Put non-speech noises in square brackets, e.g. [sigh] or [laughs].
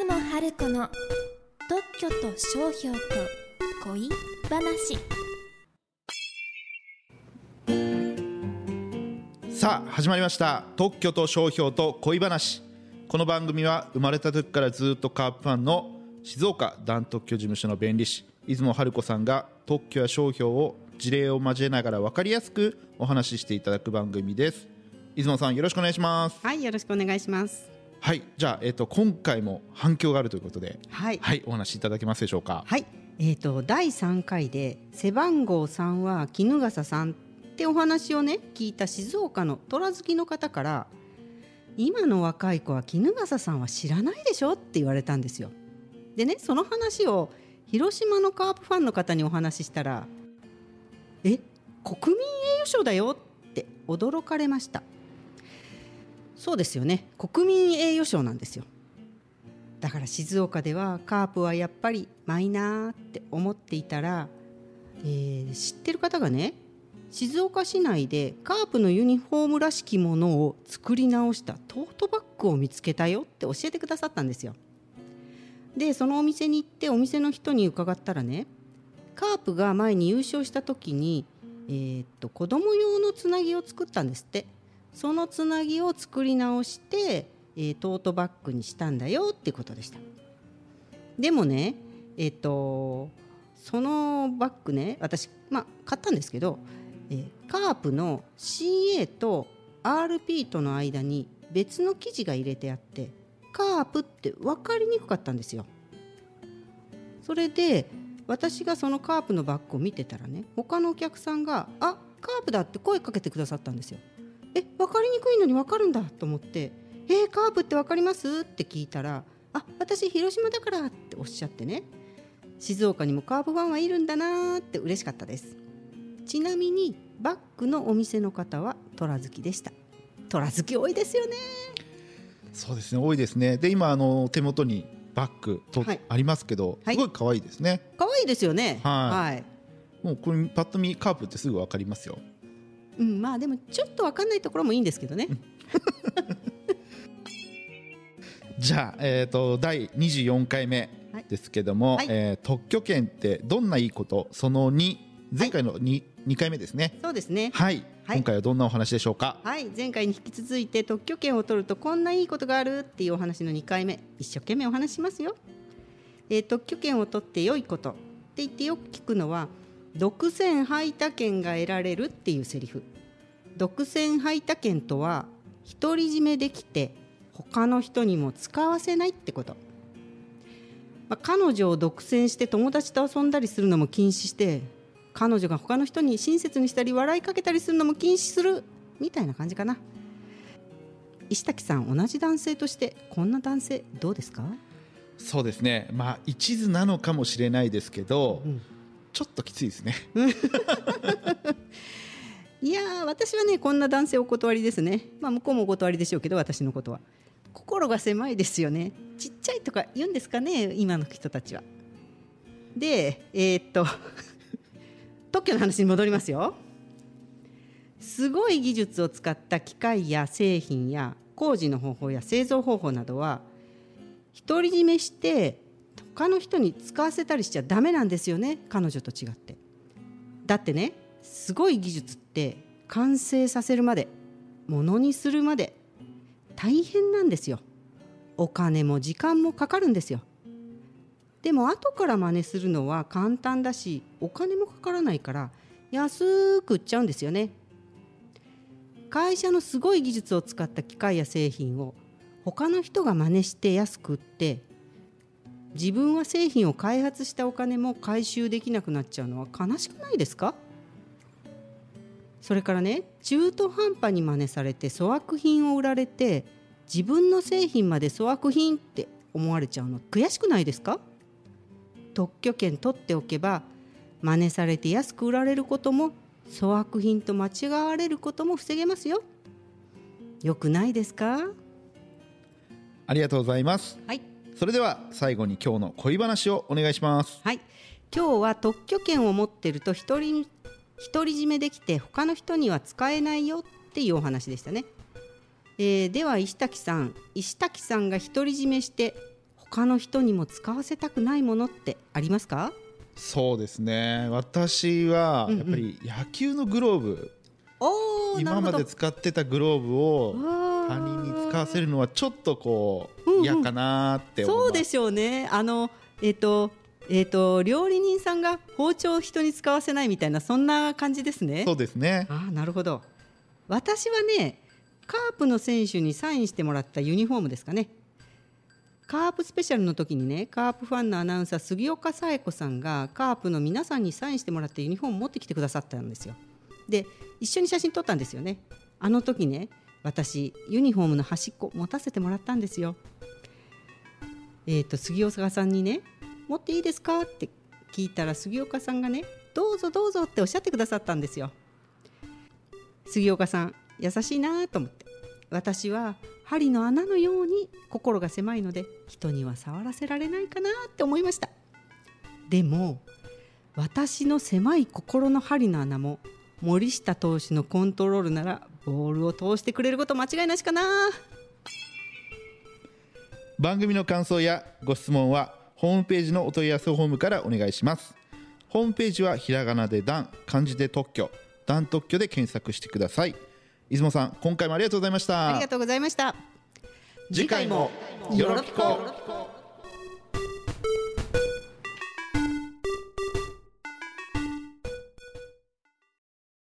出雲春子の特許と商標と恋話。さあ始まりました。特許と商標と恋話。この番組は生まれた時からずっとカープファンの静岡団特許事務所の弁理士出雲春子さんが特許や商標を事例を交えながら分かりやすくお話ししていただく番組です。出雲さんよろしくお願いします。はい、よろしくお願いします。はい。じゃあ、えっと今回も反響があるということではい、はい。お話しいただけますでしょうか？はい、えっ、と第3回で背番号3は衣笠さんってお話をね聞いた静岡の虎好きの方から今の若い子は衣笠さんは知らないでしょって言われたんですよ。でねその話を広島のカープファンの方にお話ししたら「え国民栄誉賞だよ」って驚かれました。そうですよね国民栄誉賞なんですよ。だから静岡ではカープはやっぱりマイナーって思っていたら、えー知ってる方がね静岡市内でカープのユニフォームらしきものを作り直したトートバッグを見つけたよって教えてくださったんですよ。でそのお店に行ってお店の人に伺ったらねカープが前に優勝した時に、えーっと子供用のつなぎを作ったんですってそのつなぎを作り直して、えートートバッグにしたんだよっていうことでしたでもねえーとそのバッグね私、まあ、買ったんですけど、えーカープの CA と RP との間に別の生地が入れてあってカープって分かりにくかったんですよそれで私がそのカープのバッグを見てたらね他のお客さんが「あカープだ」って声かけてくださったんですよ。え分かりにくいのに分かるんだと思って「えー、カープって分かります?」って聞いたら「あ私広島だから」っておっしゃってね静岡にもカープファンはいるんだなーって嬉しかったです。ちなみにバッグのお店の方は虎好きでした。虎好き多いですよね。そうですね多いですね。で今あの手元にバッグと、はい。ありますけどはい。すごい可愛いですね、可愛いですよね。はい。はい。もうこれパッと見カープってすぐ分かりますようん、まあでもちょっと分かんないところもいいんですけどね。[laughs] じゃあ、えー、と第24回目ですけども、はい。えー特許権ってどんないいことその2前回の 2,、2回目ですね。そうですね。はい、はい。今回はどんなお話でしょうか？はい、前回に引き続いて特許権を取るとこんないいことがあるっていうお話の2回目。一生懸命お話ししますよ、えー特許権を取って良いことって言ってよく聞くのは独占配他権が得られるっていうセリフ。独占配他権とは独り占めできて他の人にも使わせないってこと、まあ、彼女を独占して友達と遊んだりするのも禁止して彼女が他の人に親切にしたり笑いかけたりするのも禁止するみたいな感じかな。石滝さん同じ男性としてこんな男性どうですか、そうですね。まあ一途なのかもしれないですけど、うんちょっときついですね。[laughs] いや私はねこんな男性お断りですね。まあ向こうもお断りでしょうけど私のことは。心が狭いですよね。ちっちゃいとか言うんですかね今の人たちは。でえーっと [laughs] 特許の話に戻りますよ。すごい技術を使った機械や製品や工事の方法や製造方法などは独り占めして他の人に使わせたりしちゃダメなんですよね彼女と違って。だってねすごい技術って完成させるまでものにするまで大変なんですよ。お金も時間もかかるんですよ。でも後から真似するのは簡単だしお金もかからないから安く売っちゃうんですよね。会社のすごい技術を使った機械や製品を他の人が真似して安く売って自分は製品を開発したお金も回収できなくなっちゃうのは悲しくないですか？それからね中途半端に真似されて粗悪品を売られて自分の製品まで粗悪品って思われちゃうの悔しくないですか？特許権取っておけば真似されて安く売られることも粗悪品と間違われることも防げますよ。よくないですか？ありがとうございます。はいそれでは最後に今日の恋話をお願いします。はい、今日は特許権を持ってると一人独り占めできて他の人には使えないよっていうお話でしたね、えーでは石滝さん。石滝さんが独り占めして他の人にも使わせたくないものってありますか？そうですね。私はうんうん。やっぱり野球のグローブ、おーなるほど。今まで使ってたグローブを他人に使わせるのはちょっとこうんううん嫌かなって思います、そうでしょうね。あのえっ、とえっ、と料理人さんが包丁を人に使わせないみたいなそんな感じですね。そうですね。ああなるほど。私はねカープの選手にサインしてもらったユニフォームですかね。カープスペシャルの時にねカープファンのアナウンサー杉岡紗恵子さんがカープの皆さんにサインしてもらってユニフォーム持ってきてくださったんですよ。で一緒に写真撮ったんですよね。あの時ね私ユニフォームの端っこ持たせてもらったんですよ。えっ、と杉岡さんにね持っていいですか？って聞いたら杉岡さんがねどうぞどうぞっておっしゃってくださったんですよ。杉岡さん優しいなと思って私は針の穴のように心が狭いので人には触らせられないかなって思いました。でも私の狭い心の針の穴も森下投手のコントロールならボールを通してくれること間違いなしかな。番組の感想やご質問はホームページのお問い合わせフォームからお願いします。ホームページはひらがなで段漢字で特許段特許で検索してください。出雲さん今回もありがとうございました。ありがとうございました。次回もよろぴこ